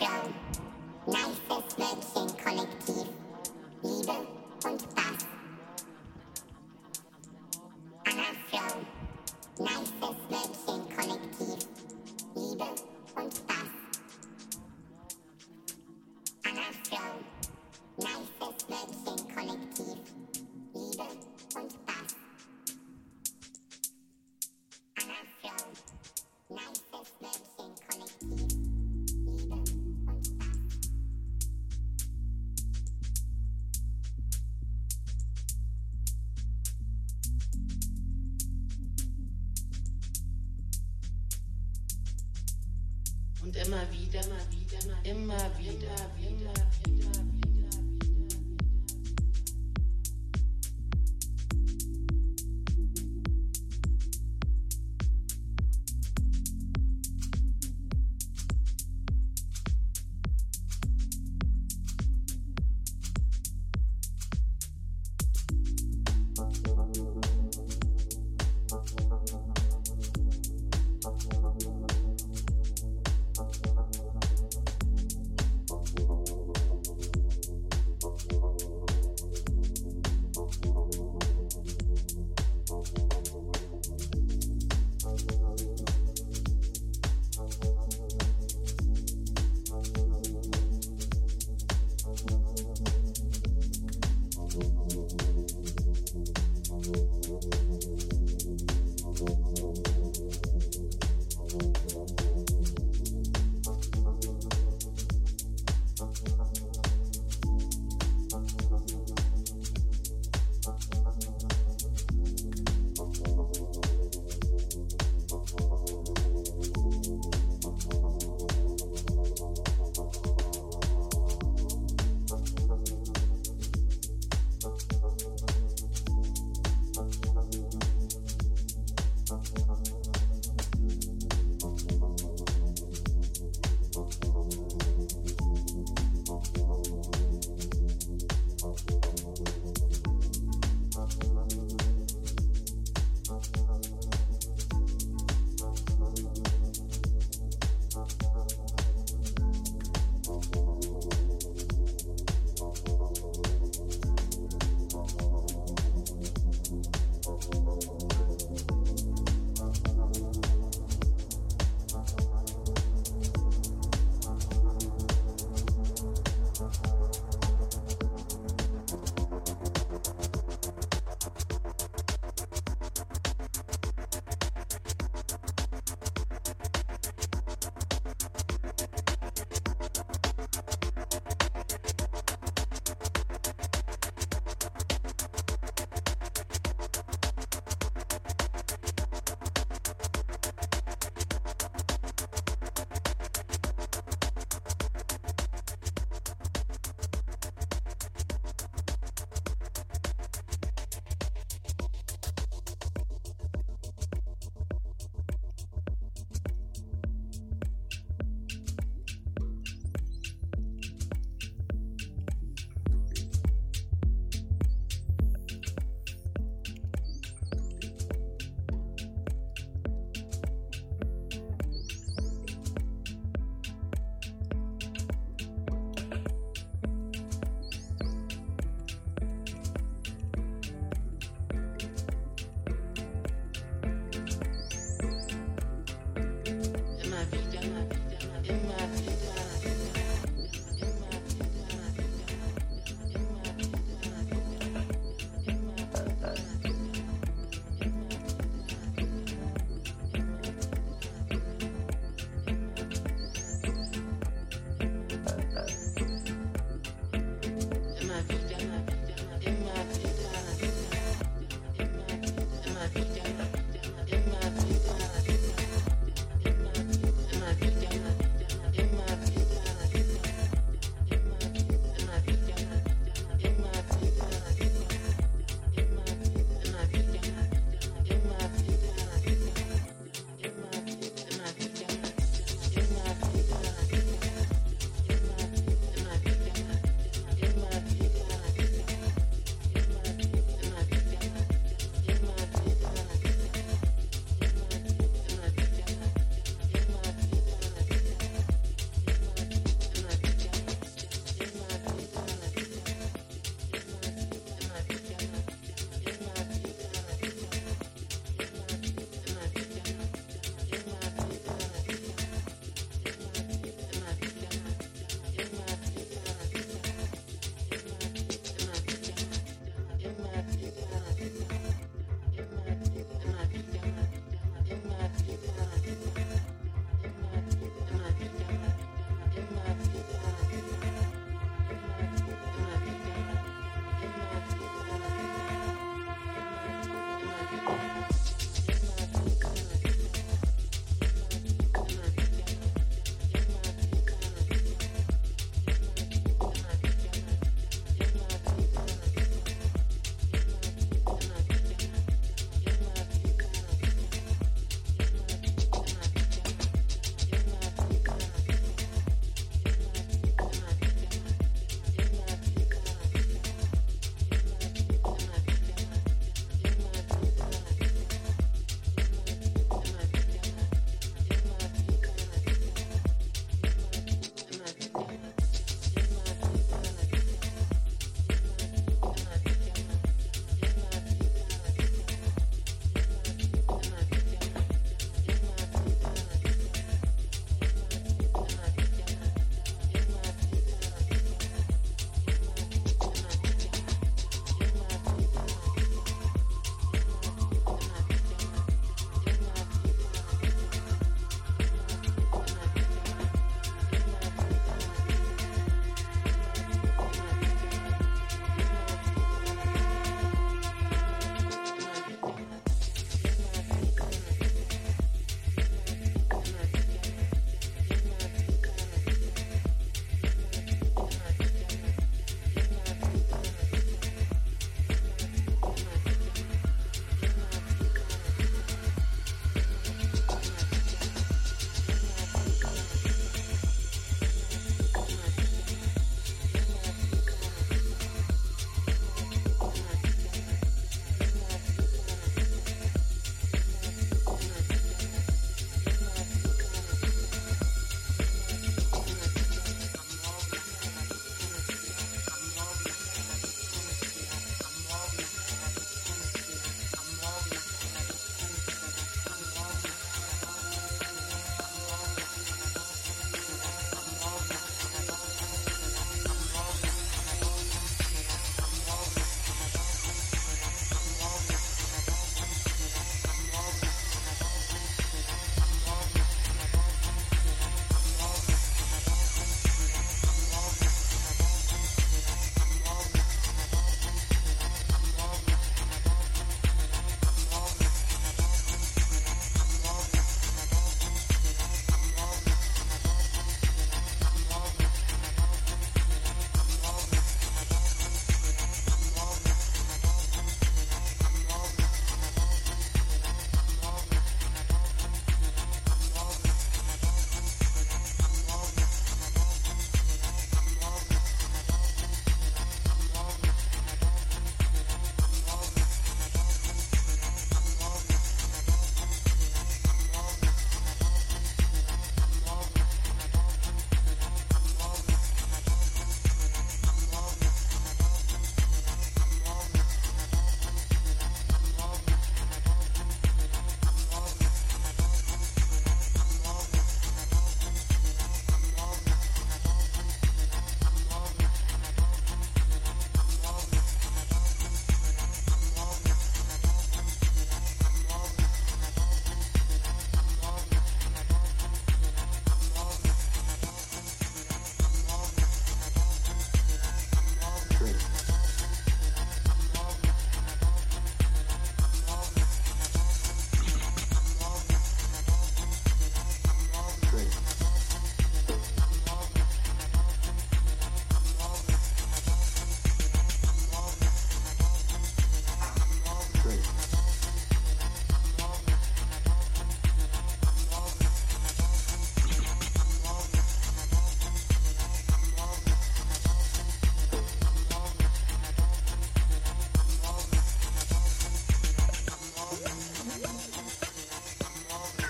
Flow.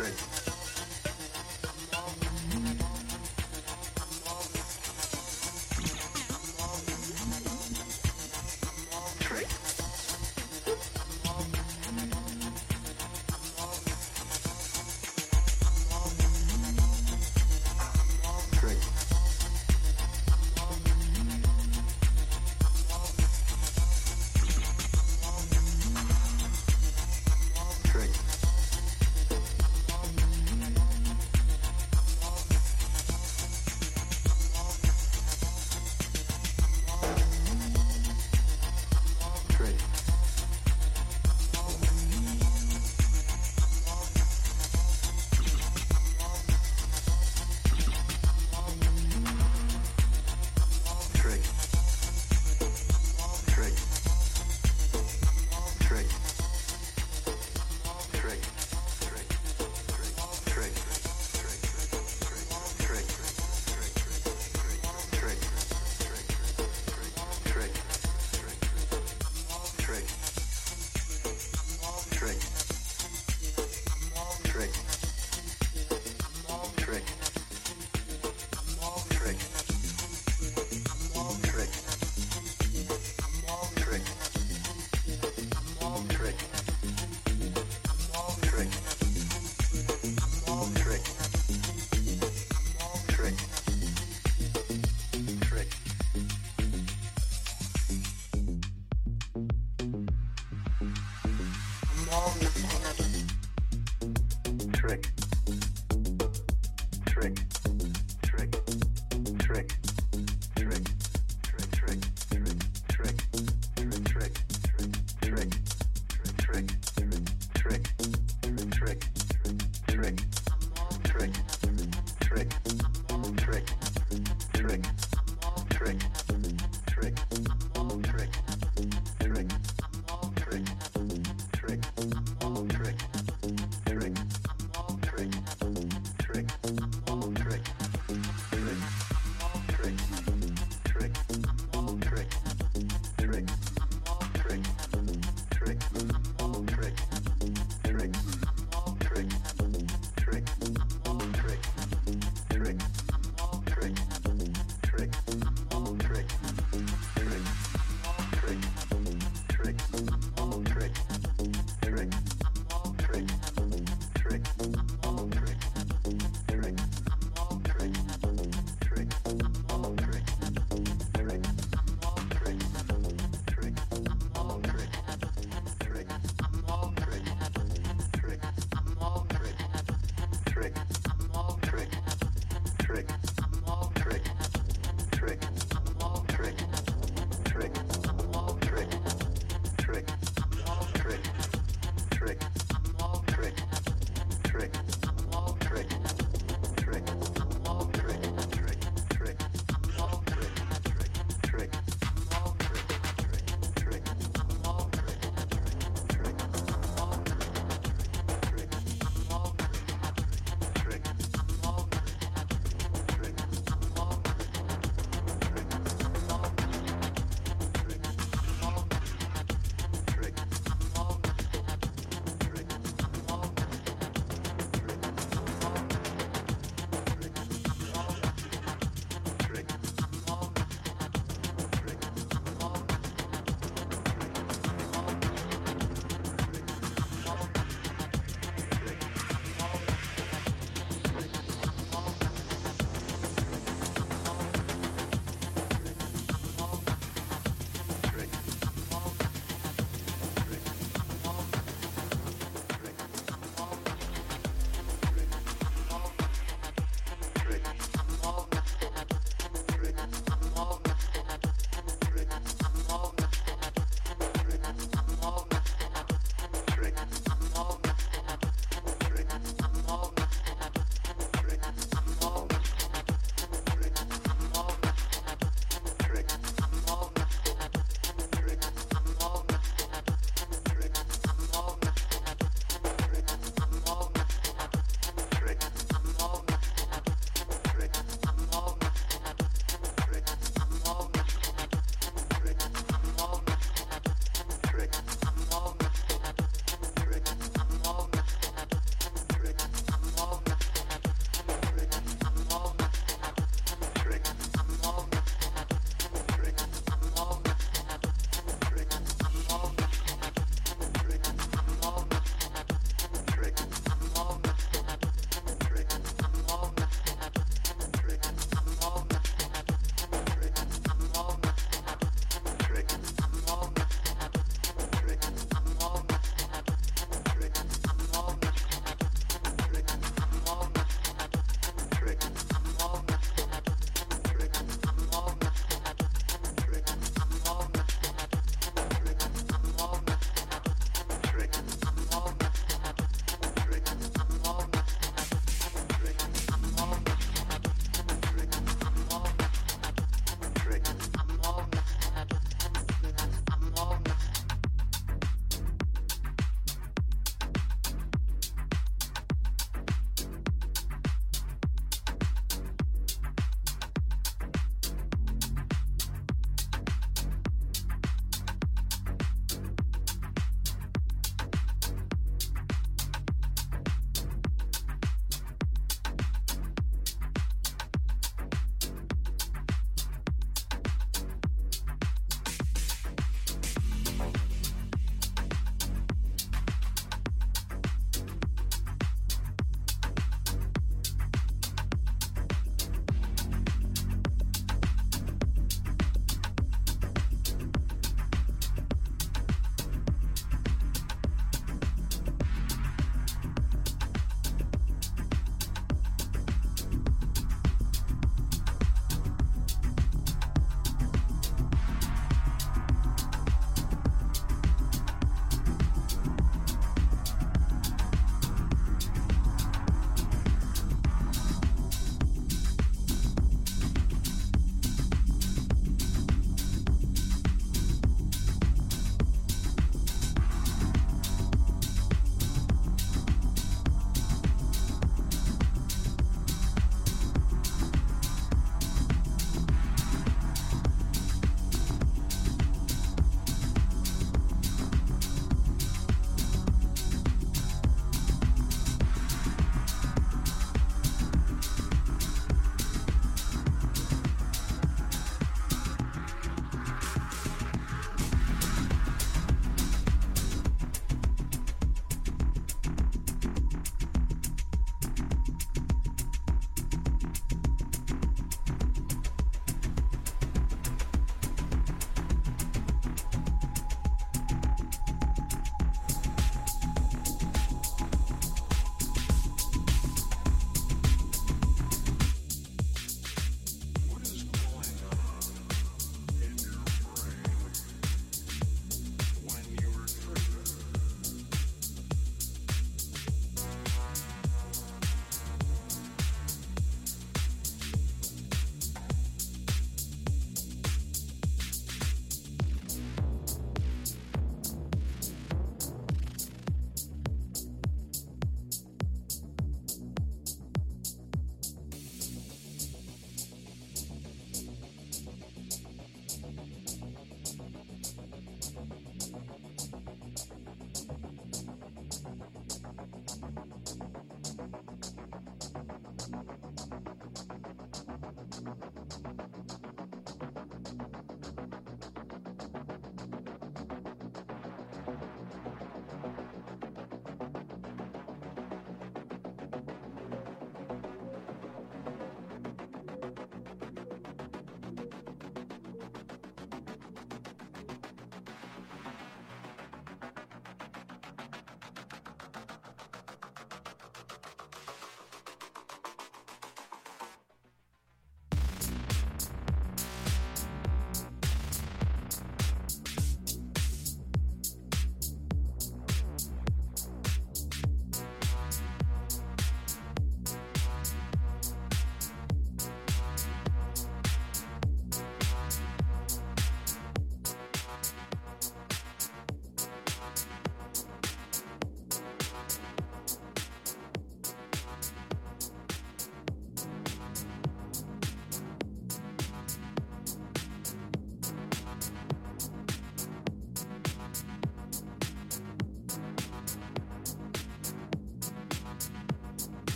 country. Great.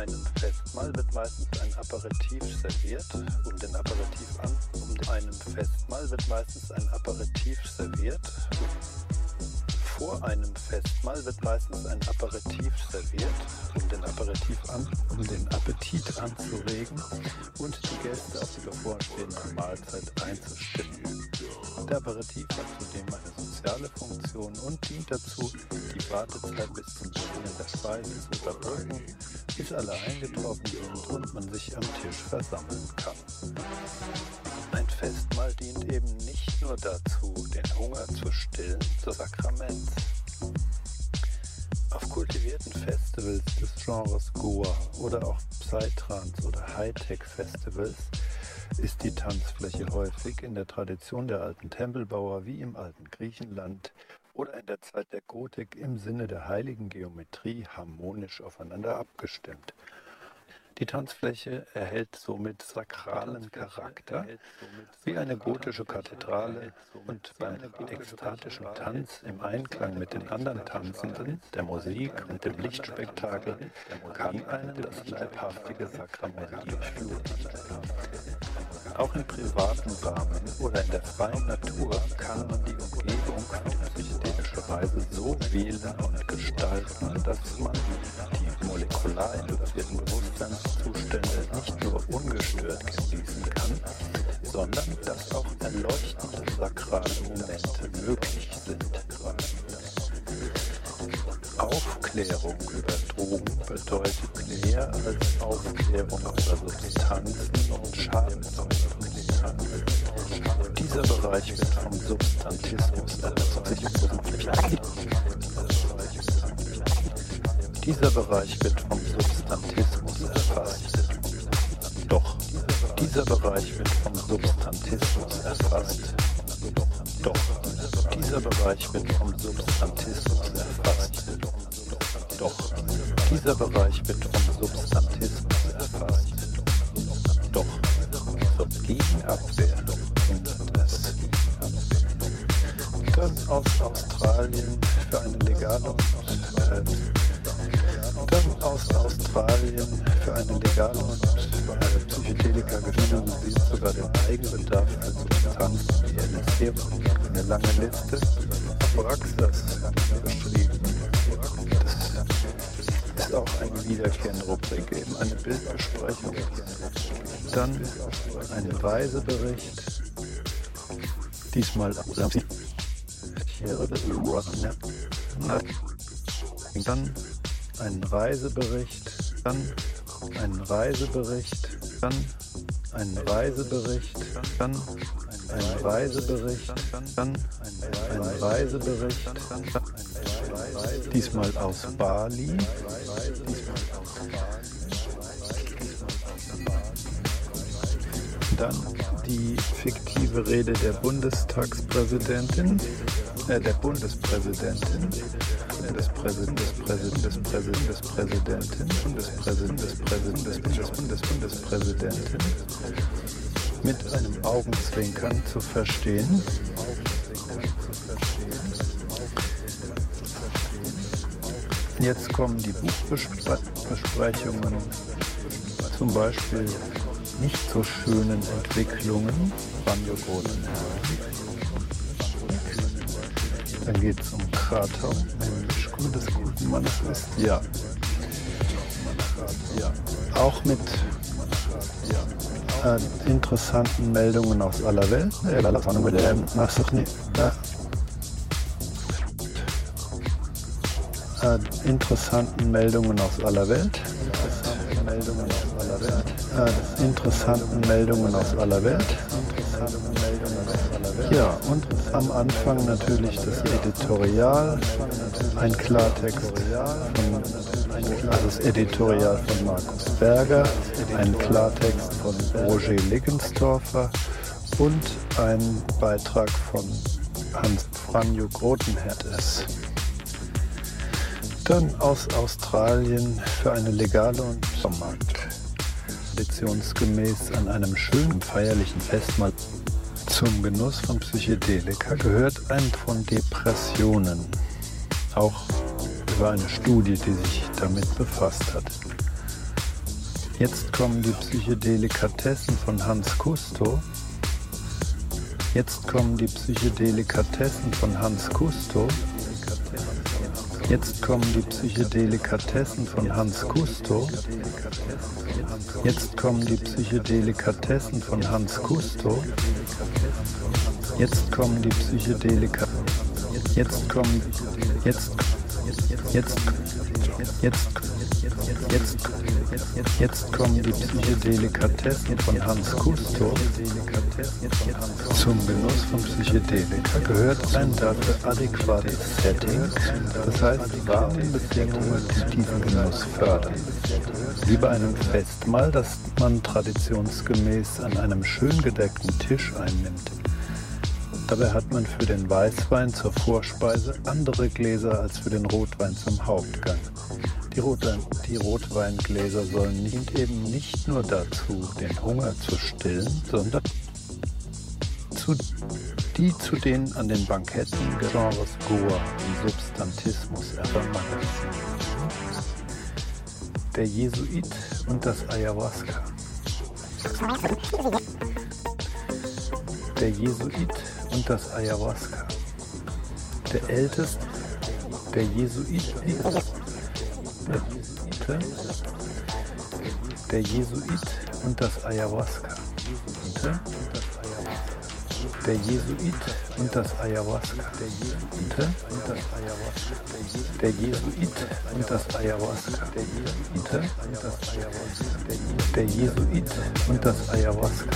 Einem Festmahl wird meistens ein Aperitif serviert. Um den Aperitif an, um einem Festmahl wird meistens ein Aperitif serviert. Vor einem Festmahl wird meistens ein Aperitif serviert, um den Aperitif an, um den Appetit anzuregen und die Gäste auf die bevorstehende Mahlzeit einzustimmen. Der Aperitif hat zudem eine soziale Funktion und dient dazu, die Wartezeit bis zum Beginn der Speise zu überbrücken, bis alle eingetroffen sind und man sich am Tisch versammeln kann. Ein Festmahl dient eben nicht nur dazu, den Hunger zu stillen, so Sakrament. Auf kultivierten Festivals des Genres Goa oder auch Psytrance oder Hightech-Festivals ist die Tanzfläche häufig in der Tradition der alten Tempelbauer wie im alten Griechenland oder in der Zeit der Gotik im Sinne der heiligen Geometrie harmonisch aufeinander abgestimmt. Die Tanzfläche erhält somit sakralen Charakter, wie eine gotische Kathedrale und beim ekstatischen Tanz im Einklang mit den anderen Tanzenden, der Musik und dem Lichtspektakel kann einen das leibhaftige Sakrament durchfluten. Auch im privaten Rahmen oder in der freien Natur kann man die Umgebung auf psychedelische Weise so wählen und gestalten, dass man die molekular induzierten Bewusstseinszustände nicht nur ungestört genießen kann, sondern dass auch erleuchtende sakrale Momente möglich sind. Aufklärung über Drogen bedeutet mehr als Aufklärung über Substanzen und Schadensubstanzen. Dieser Bereich wird vom Substantismus erzeugt. Dieser Bereich wird vom Substantismus erfasst. Doch, dieser Bereich wird vom Substantismus erfasst. Doch, dieser Bereich wird vom Substantismus erfasst. Doch, dieser Bereich wird vom Substantismus erfasst. Doch, zur Gegenabwehr hindert es. Dann aus Australien für eine legale und dann aus Australien für eine legale und äh, Psychedelika gewinnung sieht sogar den Eigenbedarf für Substanzen wie LSD eine lange Liste Abraxas auch eine wiederkehrende Rubrik, eben eine Bildbesprechung. Dann ein Reisebericht. Diesmal hier dann ein Reisebericht, dann ein Reisebericht, dann ein Reisebericht, dann ein Reisebericht, dann ein Reisebericht, diesmal aus Bali, dann die fiktive Rede der Bundestagspräsidentin, äh, der Bundespräsidentin, des Präsidenten, des Präsidenten, des Präsidenten, des Präsidentin und des Präsidenten, des Präsidenten, des Bundespräsidenten, des Bundespräsidentin mit einem Augenzwinkern zu verstehen. Jetzt kommen die Buchbesprechungen, zum Beispiel nicht so schönen Entwicklungen, Banjo Dann geht es um Krater, Mensch, gut des guten Mannes ist. Ja. ja. Auch mit äh, interessanten Meldungen aus aller Welt. Interessanten Meldungen aus aller Welt. Interessanten Meldungen aus aller Welt. Ja, und am Anfang natürlich das Editorial, ein Klartext von, also das Editorial von Markus Berger, ein Klartext von Roger Liggensdorfer und ein Beitrag von Hans Franjo Grotenhertes. Dann aus Australien für eine legale und. Traditionsgemäß an einem schönen feierlichen Festmahl zum Genuss von Psychedelika gehört ein von Depressionen. Auch über eine Studie, die sich damit befasst hat. Jetzt kommen die Psychedelikatessen von Hans Kusto. Jetzt kommen die Psychedelikatessen von Hans Kusto. Jetzt kommen die Psychedelikatessen von Hans Kusto. Jetzt kommen die Psychedelikatessen von Hans Kusto. Jetzt kommen die Psychedelika. Jetzt kommen. Jetzt. Jetzt. Jetzt. Jetzt. Jetzt kommen die Psychedelikatessen von Hans Kusto. Zum Genuss von Psychedelika gehört ein dafür adäquates Setting, das heißt Rahmenbedingungen, die diesen Genuss fördern. Wie bei einem Festmahl, das man traditionsgemäß an einem schön gedeckten Tisch einnimmt. Dabei hat man für den Weißwein zur Vorspeise andere Gläser als für den Rotwein zum Hauptgang. Die, Rotwein, die Rotweingläser sollen nicht, eben nicht nur dazu, den Hunger zu stillen, sondern zu, die zu den an den Banketten Genres Goa und Substantismus ervermannt Der Jesuit und das Ayahuasca. Der Jesuit und das Ayahuasca. Der älteste, der Jesuit, der Jesuit und das Ayahuasca. Der Jesuit und das Ayahuasca. Der Jesuit und das Ayahuasca. Der Jesuit und das Ayahuasca.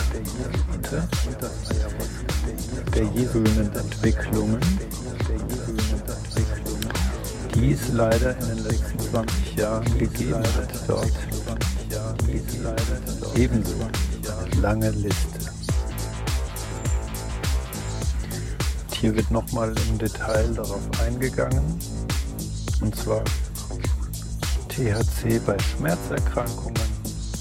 Der Jesuinen Entwicklungen die es leider in den letzten 20 Jahren gegeben hat dort. Ebenso lange Liste. Hier wird nochmal im Detail darauf eingegangen, und zwar THC bei Schmerzerkrankungen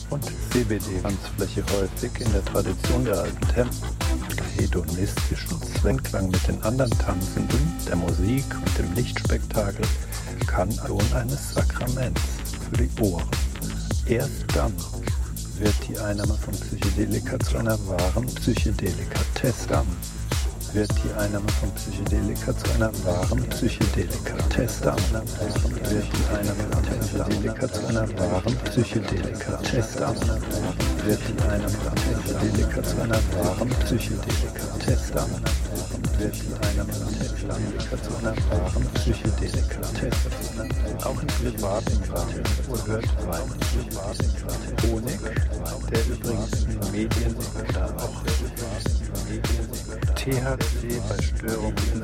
und CBD-Tanzfläche häufig in der Tradition der alten Tempel hedonistischen Zweinklang mit den anderen Tanzenden, der Musik und dem Lichtspektakel kann Lohn eines Sakraments für die Ohren. Erst dann wird die Einnahme von Psychedelika zu einer wahren Psychedelika-Test. Dann wird die Einnahme von Psychedelika zu einer wahren Psychedelika-Test. Dann wird die Einnahme von Psychedelika zu einer wahren Psychedelika-Test. Dann wird die Einnahme von Psychedelika zu einer wahren Psychedelika-Test. Dann wird Einnahme von Psychedelika zu einer wahren Psychedelika-Test. Auch in privaten Praxis hört Wein. Honig, der übrigens in Medien auch THC bei Störungen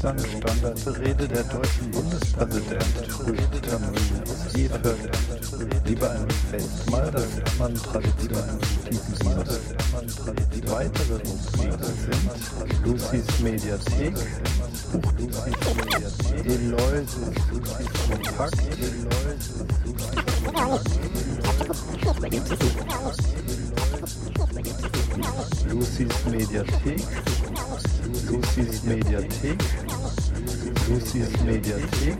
kann. Dann Standardrede der deutschen Bundespräsident Rüdiger Müller wie bei einem Festmahl, das man traditionell diesen Virus. Weitere Rubriken sind Lucy's Mediathek, Buch Lucy's Mediathek, Eloise, Lucy's Kompakt, Lucy's Mediathek, Lucy's Mediathek, Lucy's Mediathek,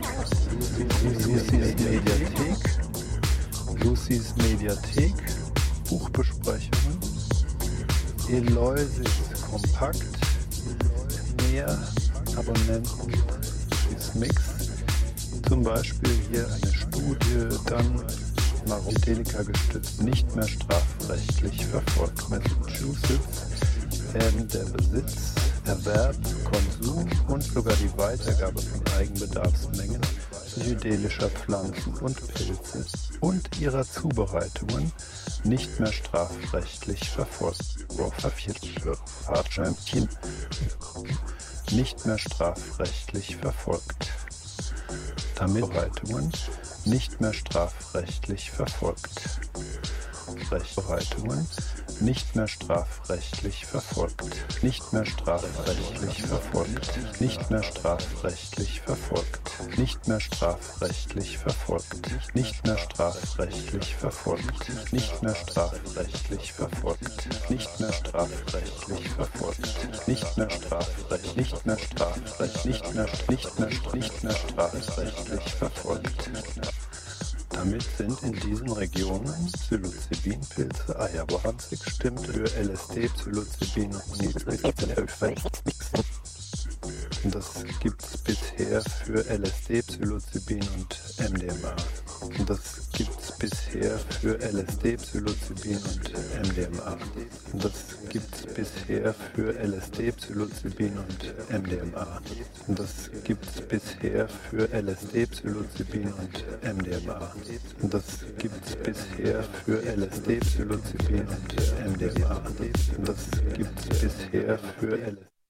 Lucy's Mediathek, Lucy's Mediathek, Buchbesprechungen, Eloisis Kompakt, mehr Abonnenten, ist Mix, zum Beispiel hier eine Studie, dann Marodelika gestützt, nicht mehr strafrechtlich verfolgt. Massachusetts werden der Besitz, Erwerb, Konsum und sogar die Weitergabe von Eigenbedarfsmengen psychedelischer Pflanzen und Pilze und ihrer Zubereitungen nicht mehr strafrechtlich verfolgt. Nicht mehr strafrechtlich verfolgt. Damit nicht mehr strafrechtlich verfolgt. Rechtsbereitungen nicht mehr strafrechtlich verfolgt, nicht mehr strafrechtlich verfolgt, nicht mehr strafrechtlich verfolgt, nicht mehr strafrechtlich verfolgt, nicht mehr strafrechtlich verfolgt, nicht mehr strafrechtlich verfolgt, nicht mehr strafrechtlich verfolgt, nicht mehr strafrecht, nicht mehr strafrecht, nicht mehr, nicht mehr, nicht mehr strafrechtlich verfolgt. Damit sind in diesen Regionen Psilocybinpilze, Ayahuasca gestimmt für LSD, Psilocybin und das gibt es bisher für LSD, Psilocybin und MDMA. Das gibt es bisher für LSD, Psilocybin und MDMA. Das gibt es bisher für LSD, Psilocybin und MDMA. Das gibt es bisher für LSD, Psilocybin und MDMA. Das gibt es bisher für LSD, Psilocybin und MDMA. Das gibt es bisher für LSD.